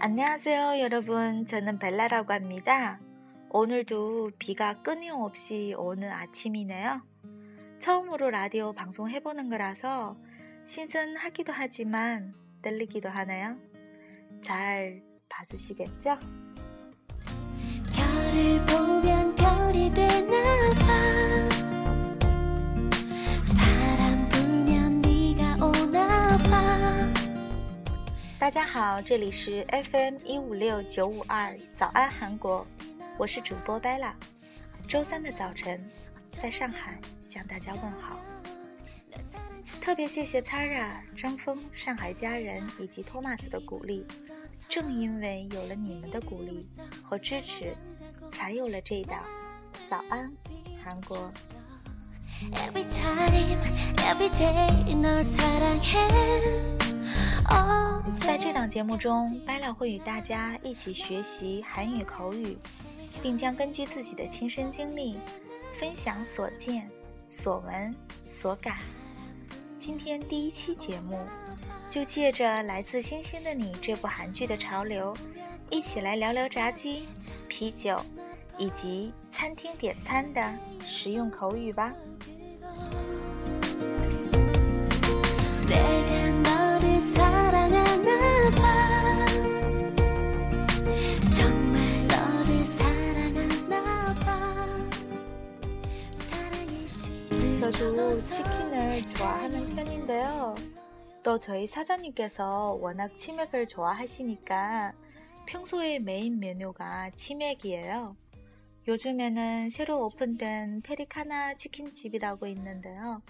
안녕하세요 여러분 저는 벨라라고 합니다 오늘도 비가 끊임없이 오는 아침이네요. 처음으로 라디오 방송 해보는 거라서 신선하기도 하지만 떨리기도 하네요. 잘 봐주시겠죠? 별을 보면 별이 되나 大家好，这里是 FM 一五六九五二早安韩国。我是主播 Bella，周三的早晨，在上海向大家问好。特别谢谢 Tara、张峰、上海家人以及托马斯的鼓励。正因为有了你们的鼓励和支持，才有了这档早安韩国。在这档节目中，Bella 会与大家一起学习韩语口语。并将根据自己的亲身经历，分享所见、所闻、所感。今天第一期节目，就借着《来自星星的你》这部韩剧的潮流，一起来聊聊炸鸡、啤酒以及餐厅点餐的实用口语吧。 저도 치킨을 좋아하는 편인데요. 또 저희 사장님께서 워낙 치맥을 좋아하시니까 평소에 메인 메뉴가 치맥이에요. 요즘에는 새로 오픈된 페리카나 치킨집이라고 있는데요.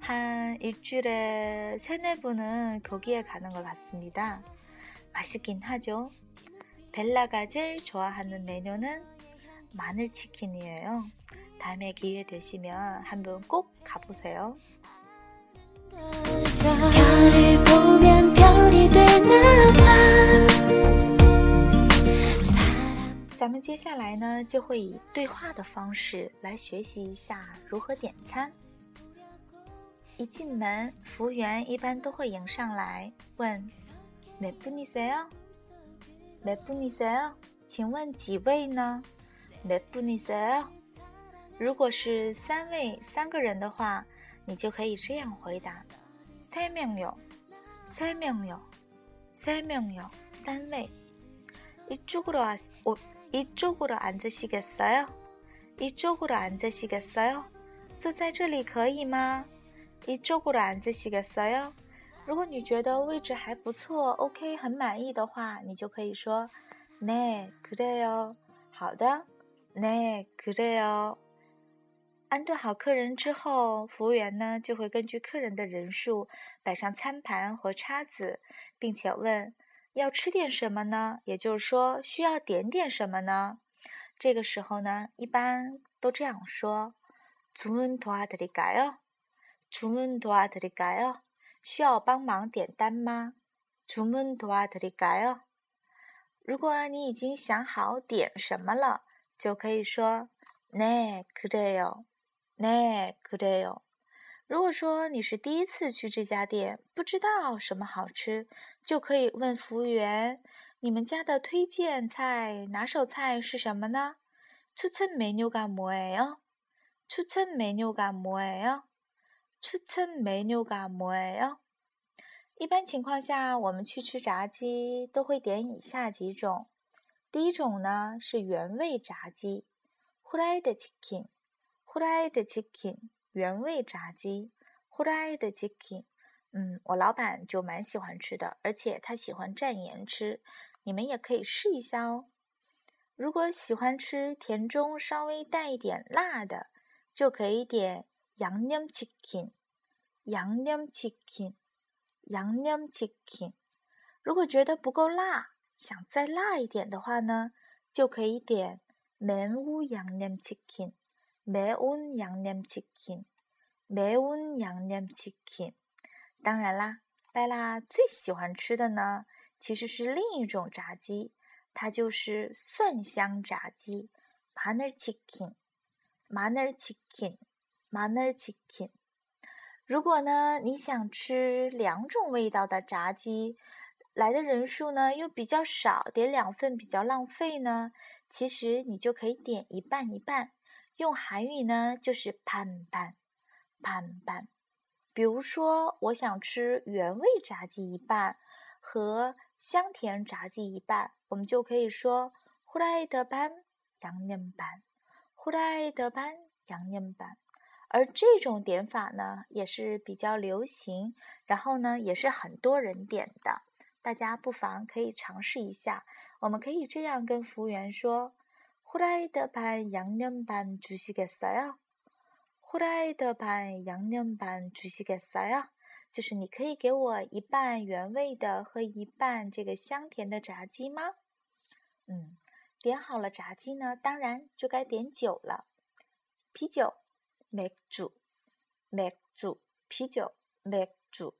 한 일주일에 세네 분은 거기에 가는 것 같습니다. 맛있긴 하죠. 벨라가 제일 좋아하는 메뉴는 마늘치킨이에요. 다음에 기회 되시면 한번 꼭 가보세요. 咱们接下来呢，就会以对话的方式来学习一下如何点餐。一进门，服务员一般都会迎上来问：“몇분이세 요？ 몇분이세 요？ 请问几位呢？몇분이세 요？ 如果是三位三个人的话，你就可以这样回答：三名有，三名有，三名有，三位。이쪽으로왔어이쪽으로앉으시겠어요이쪽으로앉으시겠어요坐在这里可以吗？이쪽으로앉으시겠어요如果你觉得位置还不错，OK，很满意的话，你就可以说네그래 요。 好的，네그래 요。 安顿好客人之后，服务员呢就会根据客人的人数摆上餐盘和叉子，并且问要吃点什么呢？也就是说，需要点点什么呢？这个时候呢，一般都这样说：“주문도와드릴까 요？ 주문도와드릴까 요？ 需要帮忙点单吗？주문도와드릴까 요？ 如果你已经想好点什么了，就可以说네그래 요。 네그래 요。 如果说你是第一次去这家店，不知道什么好吃，就可以问服务员：“你们家的推荐菜、拿手菜是什么呢？”추천메뉴가뭐예 요？ 추천메뉴가뭐예 요？ 추천메뉴가뭐예 요？ 一般情况下，我们去吃炸鸡都会点以下几种。第一种呢是原味炸鸡，fried chicken。후라이드 Hulae 的 chicken 原味炸鸡，Hulae 的 chicken，嗯，我老板就蛮喜欢吃的，而且他喜欢蘸盐吃，你们也可以试一下哦。如果喜欢吃甜中稍微带一点辣的，就可以点 Yangnam chicken，Yangnam chicken，Yangnam chicken。如果觉得不够辣，想再辣一点的话呢，就可以点 Menwu Yangnam chicken。매운양념치킨매운양념치킨当然啦，拜拉最喜欢吃的呢，其实是另一种炸鸡，它就是蒜香炸鸡，마늘치킨 마늘 치킨, 마늘 치킨。如果呢，你想吃两种味道的炸鸡，来的人数呢又比较少，点两份比较浪费呢，其实你就可以点一半一半。 用韩语呢就是반 반， 반 반。 比如说，我想吃原味炸鸡一半和香甜炸鸡一半，我们就可以说후라이드 반， 양념 반， 후라이드 반， 양념 반。 而这种点法呢，也是比较流行，然后呢，也是很多人点的。大家不妨可以尝试一下。我们可以这样跟服务员说：“ ：“ 후라이드반양념반주시겠어요？”“후라이드반양념반주시겠어요？”就是你可以给我一半原味的和一半这个香甜的炸鸡吗？嗯，点好了炸鸡呢，当然就该点酒了，啤酒。맥 주， 맥 주， 啤酒，맥 주，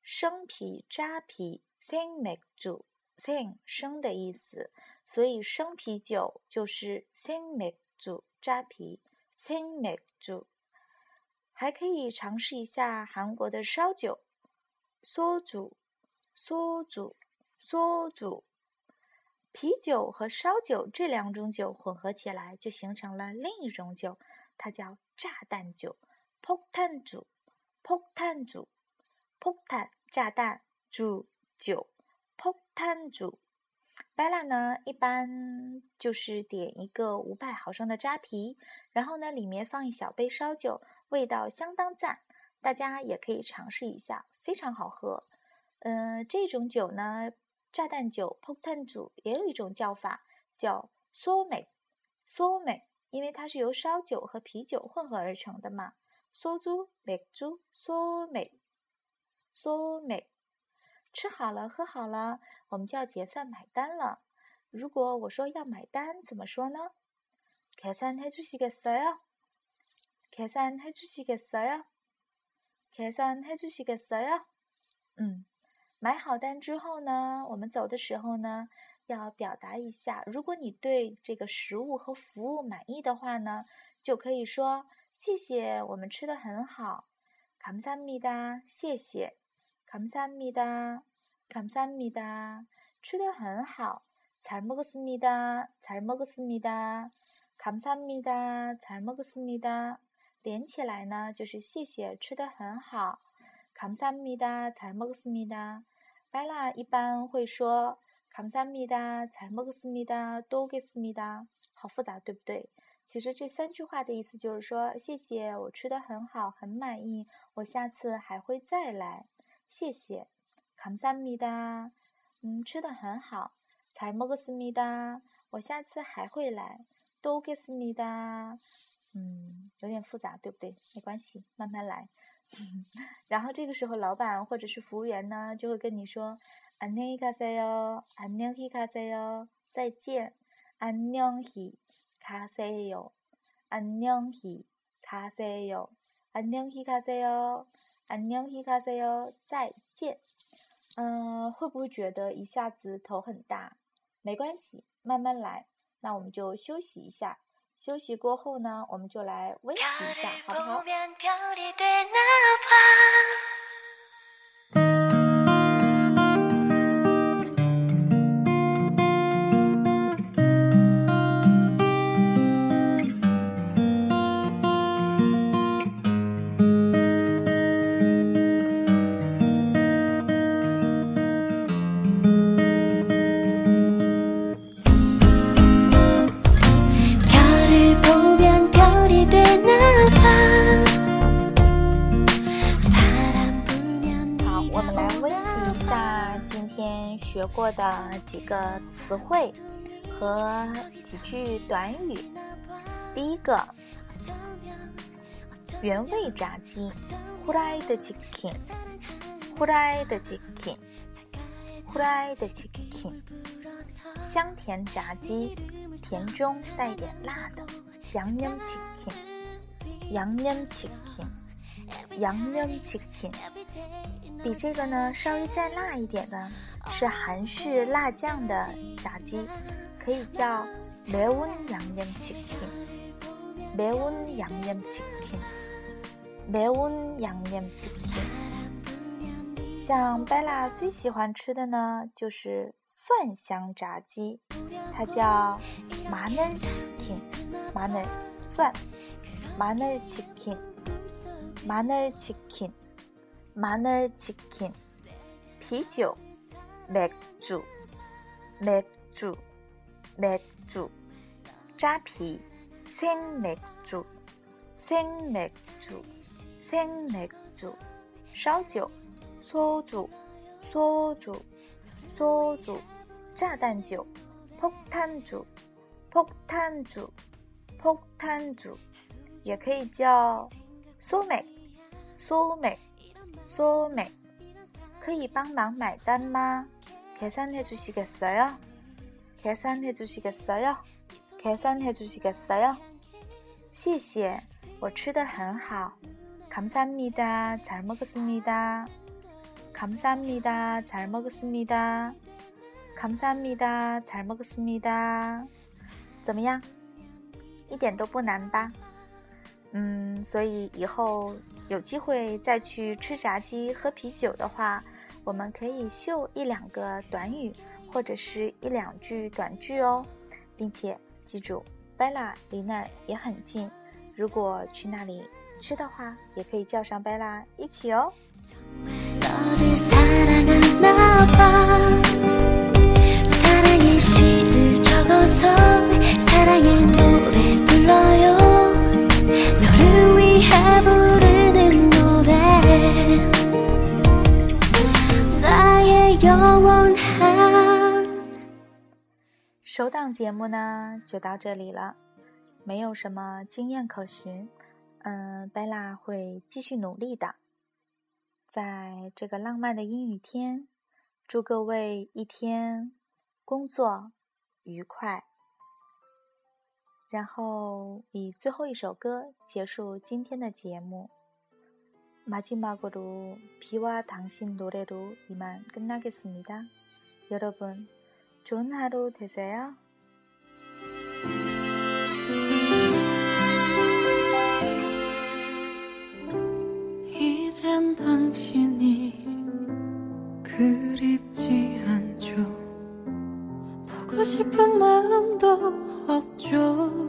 生啤、扎啤，생맥 주， sing 生的意思，所以生啤酒就是 sing 煮、扎啤，sing。还可以尝试一下韩国的烧酒，嗦煮、嗦煮、嗦煮。啤酒和烧酒这两种酒混合起来就形成了另一种酒，它叫炸弹酒，pocket 煮，pocket p o k t a，炸弹煮酒。Poptan 煮。Bella 呢，一般就是点一个五百毫升的扎啤，然后呢，里面放一小杯烧酒，味道相当赞，大家也可以尝试一下，非常好喝。嗯、这种酒呢，炸弹酒 Poptan 煮也有一种叫法，叫 s o m e s o m e 因为它是由烧酒和啤酒混合而成的嘛，烧酒、美酒、烧美、烧美。吃好了，喝好了，我们就要结算买单了。如果我说要买单，怎么说呢？계산해주시겠어 요？ 계산해주시겠어 요？ 계산해주시겠어 요？ 嗯，买好单之后呢，我们走的时候呢。要表达一下，如果你对这个食物和服务满意的话呢，就可以说谢谢，我们吃的很好。감사합니 다， 谢谢。 감사합니 다， 감사합니 다， 吃的很好。잘먹었습니 다， 잘먹었습니 다， 감사합니 다， 잘먹었습니 다。 连起来呢，就是谢谢，吃的很好。감사합니 다， 잘먹었습니 다。 白拉一般会说。감사합니 다， 잘먹었습니 다， 또오겠습니 다。 好复杂，对不对？其实这三句话的意思就是说，谢谢，我吃的很好，很满意，我下次还会再来。 谢谢，감사합니 다， 嗯，吃的很好，잘먹었습니 다， 我下次还会来，또오겠습니 다， 嗯，有点复杂，对不对？没关系，慢慢来。然后这个时候，老板或者是服务员呢，就会跟你说。안녕히가세 요， 안녕히가세 요， 再见。안녕히가세 요， 안녕히가세 요， 안녕히가세 요， 안녕히가세 요， 再见。嗯，会不会觉得一下子头很大？没关系，慢慢来。那我们就休息一下。休息过后呢，我们就来温习一下，好不好？ 过的几个词汇和几句短语。第一个，原味炸鸡，fried chicken，fried chicken，fried chicken。香甜炸鸡，甜中带点辣的，yang yang chicken，yang yang chicken，yang yang chicken。比这个呢稍微再辣一点的。是韩式辣酱的炸鸡，可以叫매운양념치킨。 매운양념치킨매운양념치킨像贝拉最喜欢吃的呢，就是蒜香炸鸡，它叫마늘치킨마늘蒜마늘치킨 마늘치킨마늘치킨啤酒맥주맥주맥주扎啤생맥주생맥주생맥주烧酒。소주소주소주炸弹酒폭탄주폭탄주폭탄주也可以叫소맥 소맥소맥可以帮忙买单吗？계산해주시겠어요계산해주시겠어요계산해주시겠어요谢谢，我吃的很好。감사합니다 잘， 먹었습니다 감사합니 다， 잘먹었습니 다。 감사합니 다， 잘먹었습니 다。 怎么样？一点都不难吧？嗯，所以以后 有机会再去吃炸鸡、喝啤酒的话，我们可以秀一两个短语或者是一两句短句哦，并且记住，Bella 离那儿也很近，如果去那里吃的话，也可以叫上 Bella 一起哦。档节目呢，就到这里了，没有什么经验可循，嗯，贝拉会继续努力的。在这个浪漫的阴雨天，祝各位一天工作愉快。然后以最后一首歌结束今天的节目。마지막으로비와당신노래로이만끝나겠습니다여러분좋은하루되세요 당신이 그립지 않죠. 보고 싶은 마음도 없죠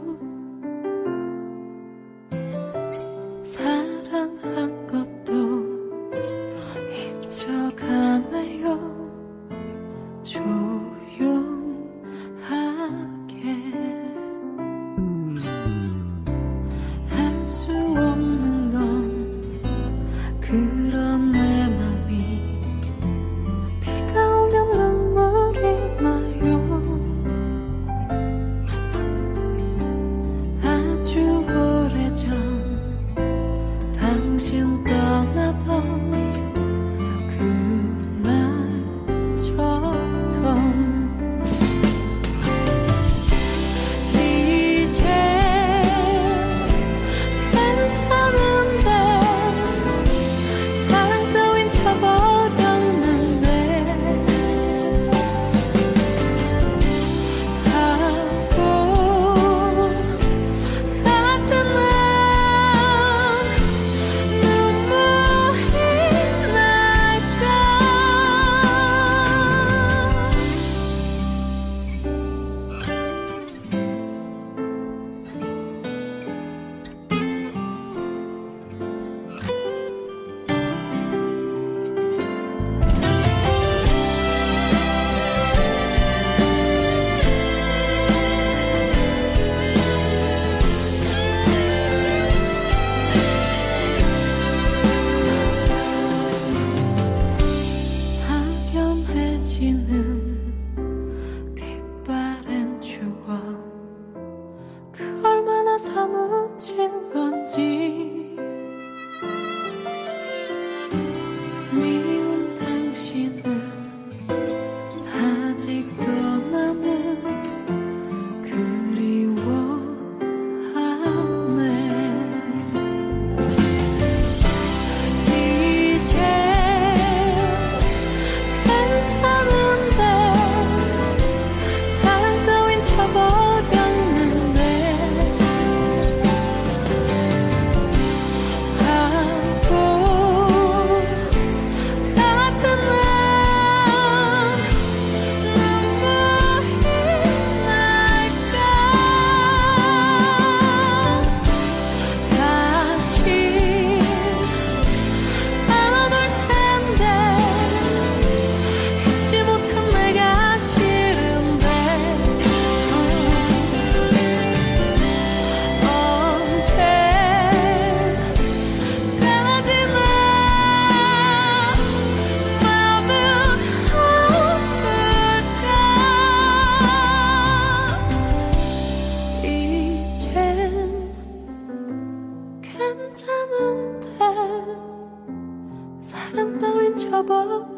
above.